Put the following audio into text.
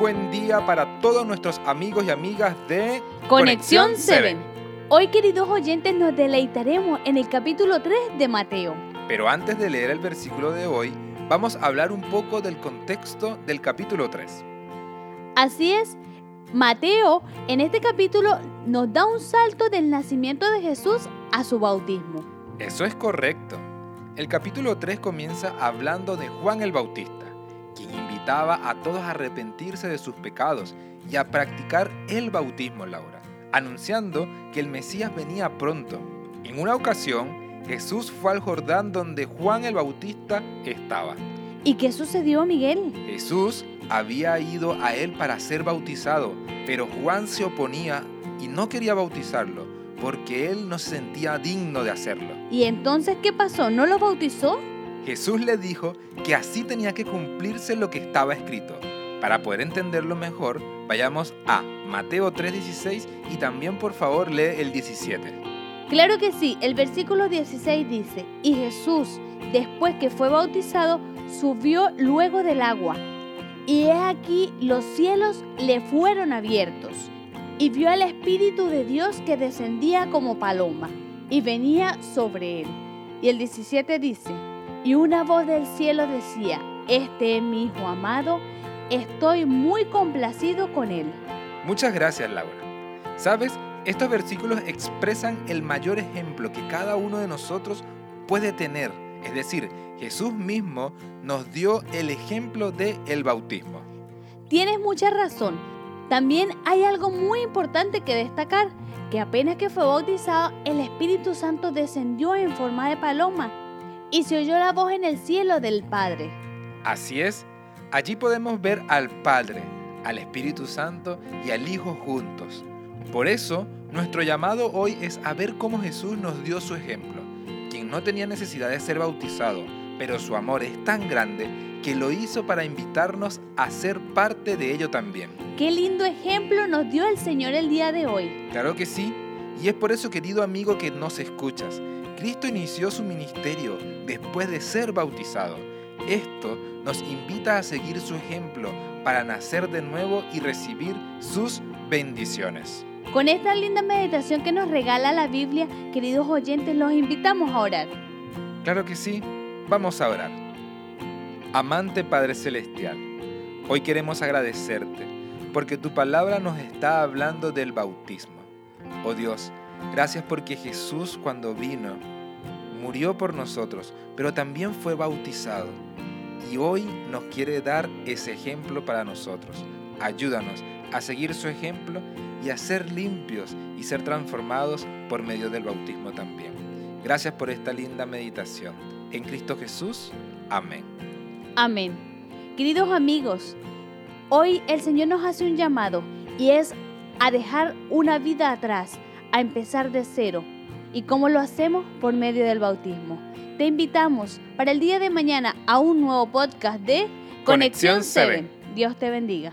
buen día para todos nuestros amigos y amigas de Conexión 7. Hoy, queridos oyentes, nos deleitaremos en el capítulo 3 de Mateo. Pero antes de leer el versículo de hoy, vamos a hablar un poco del contexto del capítulo 3. Así es, Mateo en este capítulo nos da un salto del nacimiento de Jesús a su bautismo. Eso es correcto. El capítulo 3 comienza hablando de Juan el Bautista, invitaba a todos a arrepentirse de sus pecados y a practicar el bautismo, Laura, anunciando que el Mesías venía pronto. En una ocasión, Jesús fue al Jordán donde Juan el Bautista estaba. ¿Y qué sucedió, Miguel? Jesús había ido a él para ser bautizado, pero Juan se oponía y no quería bautizarlo porque él no se sentía digno de hacerlo. ¿Y entonces qué pasó? ¿No lo bautizó? Jesús le dijo que así tenía que cumplirse lo que estaba escrito. Para poder entenderlo mejor, vayamos a Mateo 3:16 y también por favor lee el 17. Claro que sí, el versículo 16 dice, y Jesús, después que fue bautizado, subió luego del agua. Y he aquí los cielos le fueron abiertos, y vio al Espíritu de Dios que descendía como paloma, y venía sobre él. Y el 17 dice, y una voz del cielo decía, este es mi Hijo amado, estoy muy complacido con él. Muchas gracias, Laura. ¿Sabes? Estos versículos expresan el mayor ejemplo que cada uno de nosotros puede tener. Es decir, Jesús mismo nos dio el ejemplo del el bautismo. Tienes mucha razón. También hay algo muy importante que destacar, que apenas que fue bautizado, el Espíritu Santo descendió en forma de paloma y se oyó la voz en el cielo del Padre. Así es, allí podemos ver al Padre, al Espíritu Santo y al Hijo juntos. Por eso, nuestro llamado hoy es a ver cómo Jesús nos dio su ejemplo, quien no tenía necesidad de ser bautizado, pero su amor es tan grande que lo hizo para invitarnos a ser parte de ello también. Qué lindo ejemplo nos dio el Señor el día de hoy. Claro que sí, y es por eso, querido amigo, que nos escuchas. Cristo inició su ministerio después de ser bautizado. Esto nos invita a seguir su ejemplo para nacer de nuevo y recibir sus bendiciones. Con esta linda meditación que nos regala la Biblia, queridos oyentes, los invitamos a orar. Claro que sí, vamos a orar. Amante Padre Celestial, hoy queremos agradecerte porque tu palabra nos está hablando del bautismo. Oh Dios, Gracias porque Jesús cuando vino murió por nosotros, pero también fue bautizado. Y hoy nos quiere dar ese ejemplo para nosotros. Ayúdanos a seguir su ejemplo y a ser limpios y ser transformados por medio del bautismo también. Gracias por esta linda meditación. En Cristo Jesús. Amén. Amén. Queridos amigos, hoy el Señor nos hace un llamado y es a dejar una vida atrás a empezar de cero. ¿Y cómo lo hacemos? Por medio del bautismo. Te invitamos para el día de mañana a un nuevo podcast de Conexión 7. Dios te bendiga.